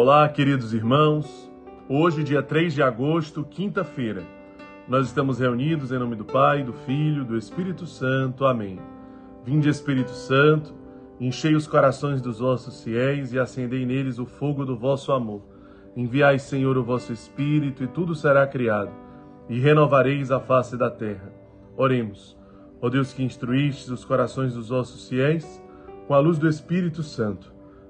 Olá, queridos irmãos. Hoje, dia 3 de agosto, quinta-feira, nós estamos reunidos em nome do Pai, do Filho, do Espírito Santo. Amém. Vinde, Espírito Santo, enchei os corações dos vossos fiéis e acendei neles o fogo do vosso amor. Enviai, Senhor, o vosso Espírito, e tudo será criado, e renovareis a face da terra. Oremos. Ó Deus que instruístes os corações dos vossos fiéis, com a luz do Espírito Santo,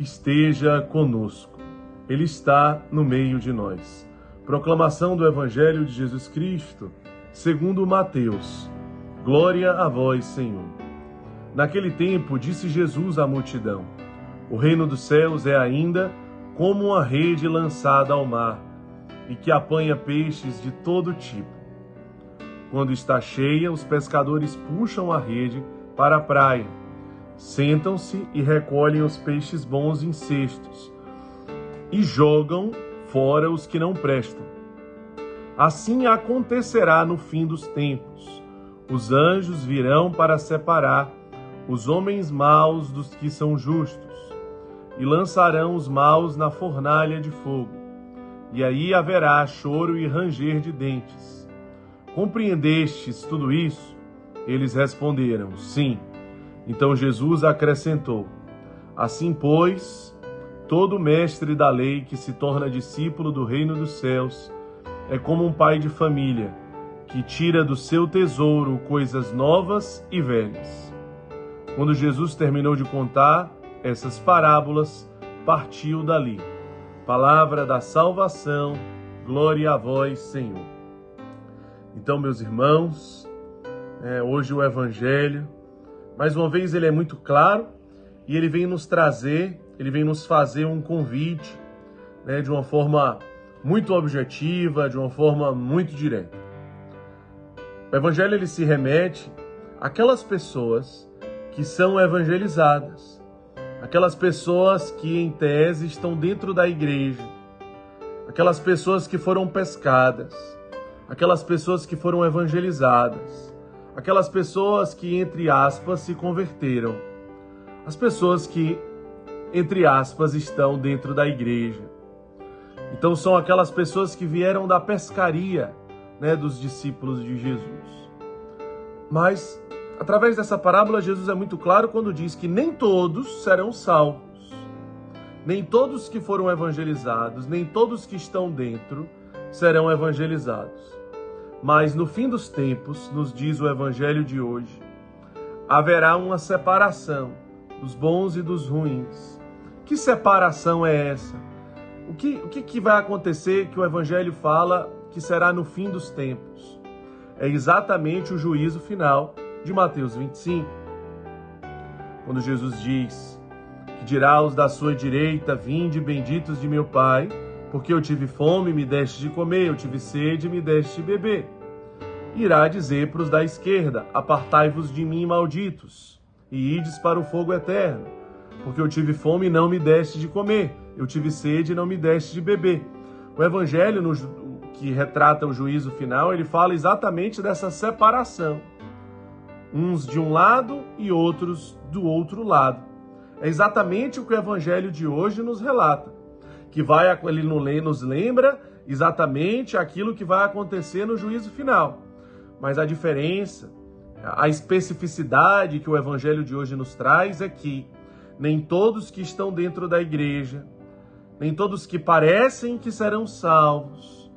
esteja conosco. Ele está no meio de nós. Proclamação do Evangelho de Jesus Cristo, segundo Mateus. Glória a vós, Senhor. Naquele tempo disse Jesus à multidão: O reino dos céus é ainda como uma rede lançada ao mar e que apanha peixes de todo tipo. Quando está cheia, os pescadores puxam a rede para a praia sentam-se e recolhem os peixes bons em cestos e jogam fora os que não prestam. Assim acontecerá no fim dos tempos. Os anjos virão para separar os homens maus dos que são justos e lançarão os maus na fornalha de fogo. E aí haverá choro e ranger de dentes. Compreendestes tudo isso? Eles responderam: Sim. Então Jesus acrescentou: Assim, pois, todo mestre da lei que se torna discípulo do reino dos céus é como um pai de família que tira do seu tesouro coisas novas e velhas. Quando Jesus terminou de contar essas parábolas, partiu dali. Palavra da salvação, glória a vós, Senhor. Então, meus irmãos, é, hoje o Evangelho mais uma vez, ele é muito claro e ele vem nos trazer, ele vem nos fazer um convite né, de uma forma muito objetiva, de uma forma muito direta. O evangelho ele se remete àquelas pessoas que são evangelizadas, aquelas pessoas que em tese estão dentro da igreja, aquelas pessoas que foram pescadas, aquelas pessoas que foram evangelizadas aquelas pessoas que, entre aspas, se converteram, as pessoas que, entre aspas, estão dentro da igreja. Então, são aquelas pessoas que vieram da pescaria né, dos discípulos de Jesus. Mas, através dessa parábola, Jesus é muito claro quando diz que nem todos serão salvos. Nem todos que foram evangelizados, nem todos que estão dentro serão evangelizados. Mas no fim dos tempos, nos diz o evangelho de hoje, haverá uma separação dos bons e dos ruins. Que separação é essa? O que, o que, que vai acontecer que o evangelho fala que será no fim dos tempos? É exatamente o juízo final de Mateus 25. Quando Jesus diz que dirá aos da sua direita: Vinde, benditos de meu Pai porque eu tive fome, me deste de comer, eu tive sede, me deste de beber. Irá dizer para os da esquerda: Apartai-vos de mim, malditos, e ides para o fogo eterno. Porque eu tive fome e não me deste de comer, eu tive sede e não me deste de beber. O evangelho, no, que retrata o juízo final, ele fala exatamente dessa separação. Uns de um lado e outros do outro lado. É exatamente o que o evangelho de hoje nos relata que vai ele nos lembra exatamente aquilo que vai acontecer no juízo final. Mas a diferença, a especificidade que o evangelho de hoje nos traz é que nem todos que estão dentro da igreja, nem todos que parecem que serão salvos,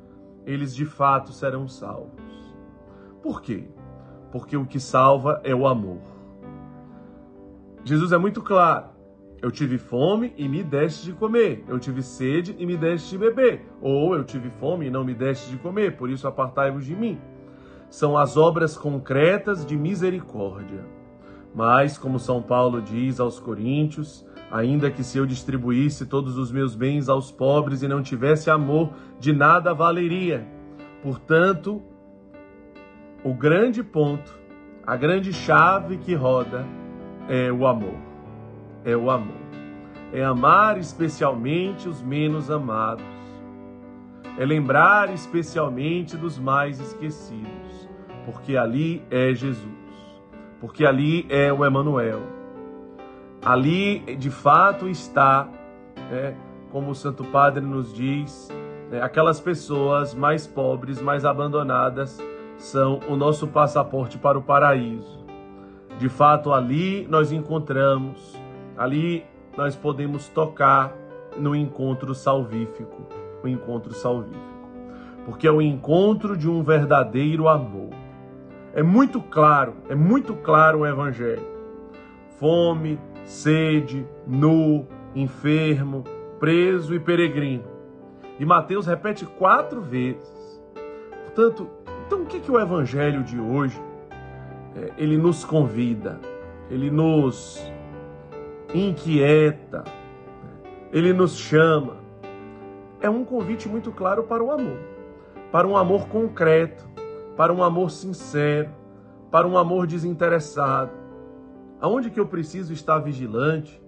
eles de fato serão salvos. Por quê? Porque o que salva é o amor. Jesus é muito claro. Eu tive fome e me deste de comer. Eu tive sede e me deste de beber. Ou eu tive fome e não me deste de comer, por isso apartai-vos de mim. São as obras concretas de misericórdia. Mas, como São Paulo diz aos Coríntios, ainda que se eu distribuísse todos os meus bens aos pobres e não tivesse amor, de nada valeria. Portanto, o grande ponto, a grande chave que roda é o amor. É o amor. É amar especialmente os menos amados. É lembrar especialmente dos mais esquecidos, porque ali é Jesus porque ali é o Emanuel. Ali, de fato, está, né, como o Santo Padre nos diz, né, aquelas pessoas mais pobres, mais abandonadas, são o nosso passaporte para o paraíso. De fato, ali nós encontramos, ali nós podemos tocar no encontro salvífico, o encontro salvífico. Porque é o encontro de um verdadeiro amor. É muito claro, é muito claro o evangelho. Fome, sede, nu, enfermo, preso e peregrino. E Mateus repete quatro vezes. Portanto, então o que, que o evangelho de hoje é, ele nos convida, ele nos inquieta, ele nos chama. É um convite muito claro para o amor, para um amor concreto, para um amor sincero, para um amor desinteressado. Aonde que eu preciso estar vigilante?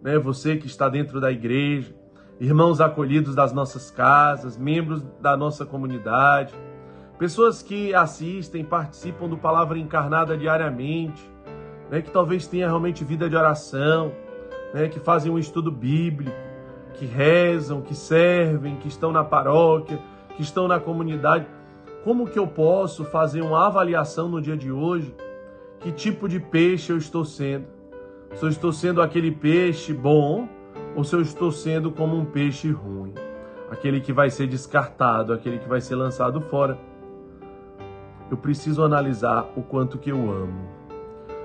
Né? Você que está dentro da igreja, irmãos acolhidos das nossas casas, membros da nossa comunidade, pessoas que assistem, participam do Palavra Encarnada diariamente, né? que talvez tenha realmente vida de oração, né? que fazem um estudo bíblico, que rezam, que servem, que estão na paróquia, que estão na comunidade. Como que eu posso fazer uma avaliação no dia de hoje? Que tipo de peixe eu estou sendo? Se eu estou sendo aquele peixe bom ou se eu estou sendo como um peixe ruim? Aquele que vai ser descartado, aquele que vai ser lançado fora. Eu preciso analisar o quanto que eu amo.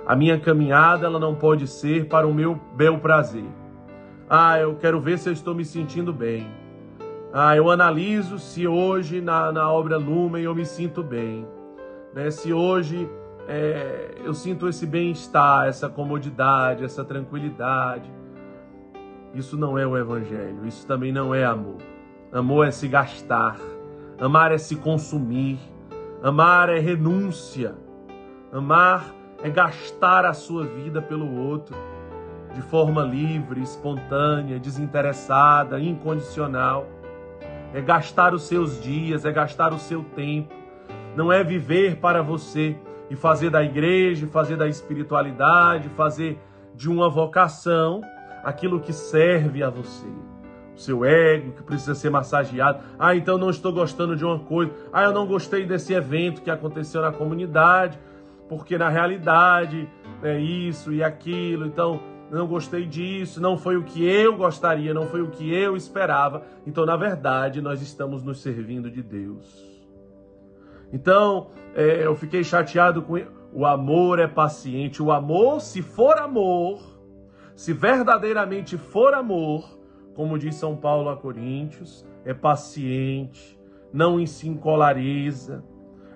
A minha caminhada ela não pode ser para o meu bel prazer. Ah, eu quero ver se eu estou me sentindo bem. Ah, eu analiso se hoje na, na obra Lumen eu me sinto bem, né? se hoje é, eu sinto esse bem-estar, essa comodidade, essa tranquilidade. Isso não é o Evangelho, isso também não é amor. Amor é se gastar, amar é se consumir, amar é renúncia, amar é gastar a sua vida pelo outro de forma livre, espontânea, desinteressada, incondicional é gastar os seus dias, é gastar o seu tempo. Não é viver para você e fazer da igreja, fazer da espiritualidade, fazer de uma vocação aquilo que serve a você. O seu ego que precisa ser massageado. Ah, então não estou gostando de uma coisa. Ah, eu não gostei desse evento que aconteceu na comunidade, porque na realidade é isso e aquilo. Então, não gostei disso, não foi o que eu gostaria, não foi o que eu esperava. Então, na verdade, nós estamos nos servindo de Deus. Então, é, eu fiquei chateado com o amor é paciente. O amor, se for amor, se verdadeiramente for amor, como diz São Paulo a Coríntios, é paciente, não se encolariza,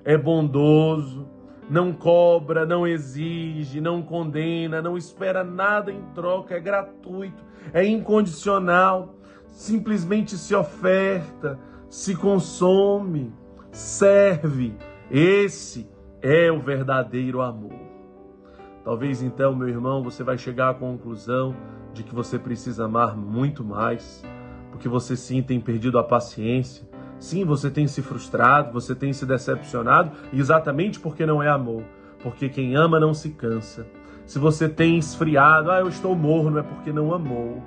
é bondoso, não cobra, não exige, não condena, não espera nada em troca, é gratuito, é incondicional, simplesmente se oferta, se consome, serve. Esse é o verdadeiro amor. Talvez então, meu irmão, você vai chegar à conclusão de que você precisa amar muito mais, porque você sim tem perdido a paciência, Sim, você tem se frustrado, você tem se decepcionado, exatamente porque não é amor. Porque quem ama não se cansa. Se você tem esfriado, ah, eu estou morno, é porque não amou.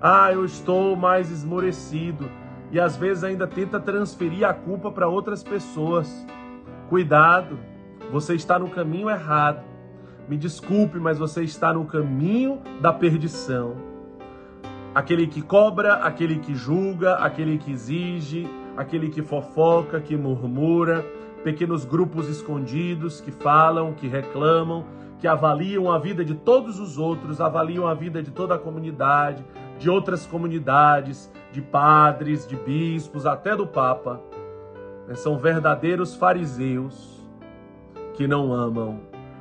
Ah, eu estou mais esmorecido. E às vezes ainda tenta transferir a culpa para outras pessoas. Cuidado, você está no caminho errado. Me desculpe, mas você está no caminho da perdição. Aquele que cobra, aquele que julga, aquele que exige, aquele que fofoca, que murmura, pequenos grupos escondidos que falam, que reclamam, que avaliam a vida de todos os outros, avaliam a vida de toda a comunidade, de outras comunidades, de padres, de bispos, até do Papa. Né, são verdadeiros fariseus que não amam.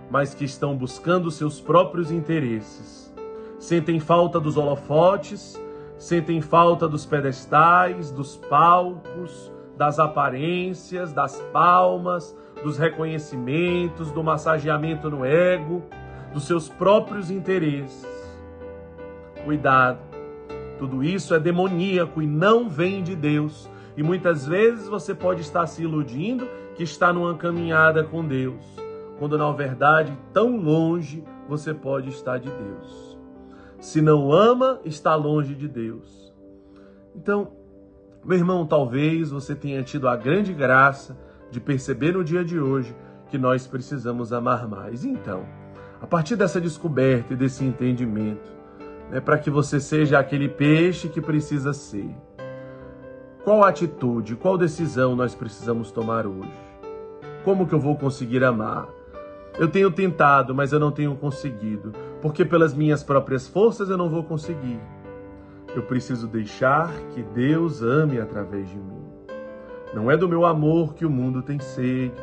mas que estão buscando seus próprios interesses. Sentem falta dos holofotes, sentem falta dos pedestais, dos palcos, das aparências, das palmas, dos reconhecimentos, do massageamento no ego, dos seus próprios interesses. Cuidado, tudo isso é demoníaco e não vem de Deus. E muitas vezes você pode estar se iludindo que está numa caminhada com Deus, quando na verdade, tão longe você pode estar de Deus. Se não ama, está longe de Deus. Então, meu irmão, talvez você tenha tido a grande graça de perceber no dia de hoje que nós precisamos amar mais. Então, a partir dessa descoberta e desse entendimento, né, para que você seja aquele peixe que precisa ser. Qual atitude, qual decisão nós precisamos tomar hoje? Como que eu vou conseguir amar? Eu tenho tentado, mas eu não tenho conseguido, porque pelas minhas próprias forças eu não vou conseguir. Eu preciso deixar que Deus ame através de mim. Não é do meu amor que o mundo tem sede.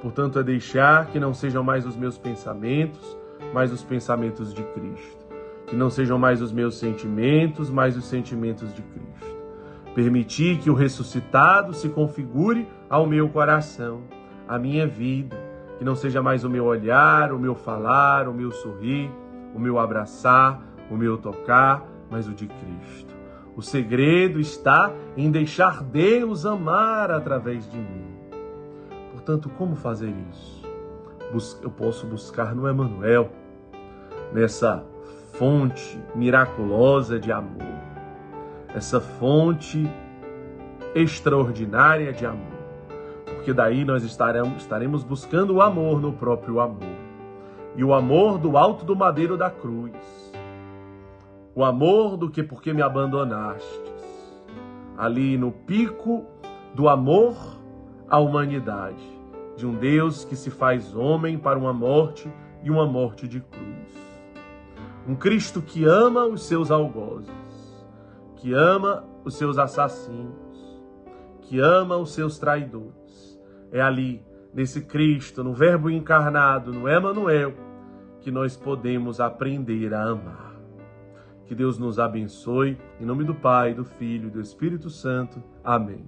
Portanto, é deixar que não sejam mais os meus pensamentos, mas os pensamentos de Cristo. Que não sejam mais os meus sentimentos, mas os sentimentos de Cristo. Permitir que o ressuscitado se configure ao meu coração, à minha vida. Que não seja mais o meu olhar, o meu falar, o meu sorrir, o meu abraçar, o meu tocar, mas o de Cristo. O segredo está em deixar Deus amar através de mim. Portanto, como fazer isso? Eu posso buscar no Emanuel, nessa fonte miraculosa de amor, essa fonte extraordinária de amor, porque daí nós estaremos, buscando o amor no próprio amor, e o amor do alto do madeiro da cruz, o amor do que porque me abandonastes, ali no pico do amor à humanidade, de um Deus que se faz homem para uma morte e uma morte de cruz. Um Cristo que ama os seus algozes, que ama os seus assassinos, que ama os seus traidores. É ali, nesse Cristo, no Verbo encarnado, no Emmanuel, que nós podemos aprender a amar. Que Deus nos abençoe. Em nome do Pai, do Filho e do Espírito Santo. Amém.